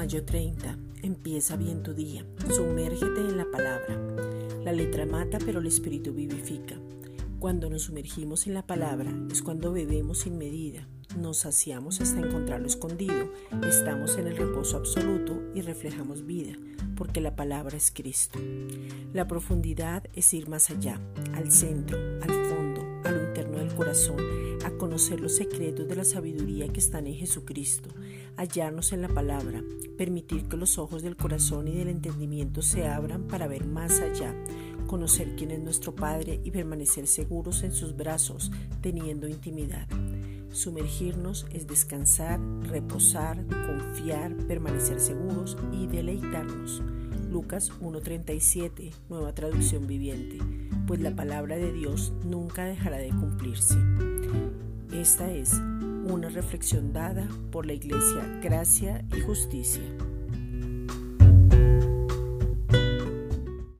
Mayo 30. Empieza bien tu día. Sumérgete en la palabra. La letra mata, pero el espíritu vivifica. Cuando nos sumergimos en la palabra es cuando bebemos sin medida, nos saciamos hasta encontrarlo escondido, estamos en el reposo absoluto y reflejamos vida, porque la palabra es Cristo. La profundidad es ir más allá, al centro, al fondo, corazón, a conocer los secretos de la sabiduría que están en Jesucristo, hallarnos en la palabra, permitir que los ojos del corazón y del entendimiento se abran para ver más allá, conocer quién es nuestro Padre y permanecer seguros en sus brazos, teniendo intimidad. Sumergirnos es descansar, reposar, confiar, permanecer seguros y deleitarnos. Lucas 1.37, nueva traducción viviente, pues la palabra de Dios nunca dejará de cumplirse. Esta es una reflexión dada por la Iglesia Gracia y Justicia.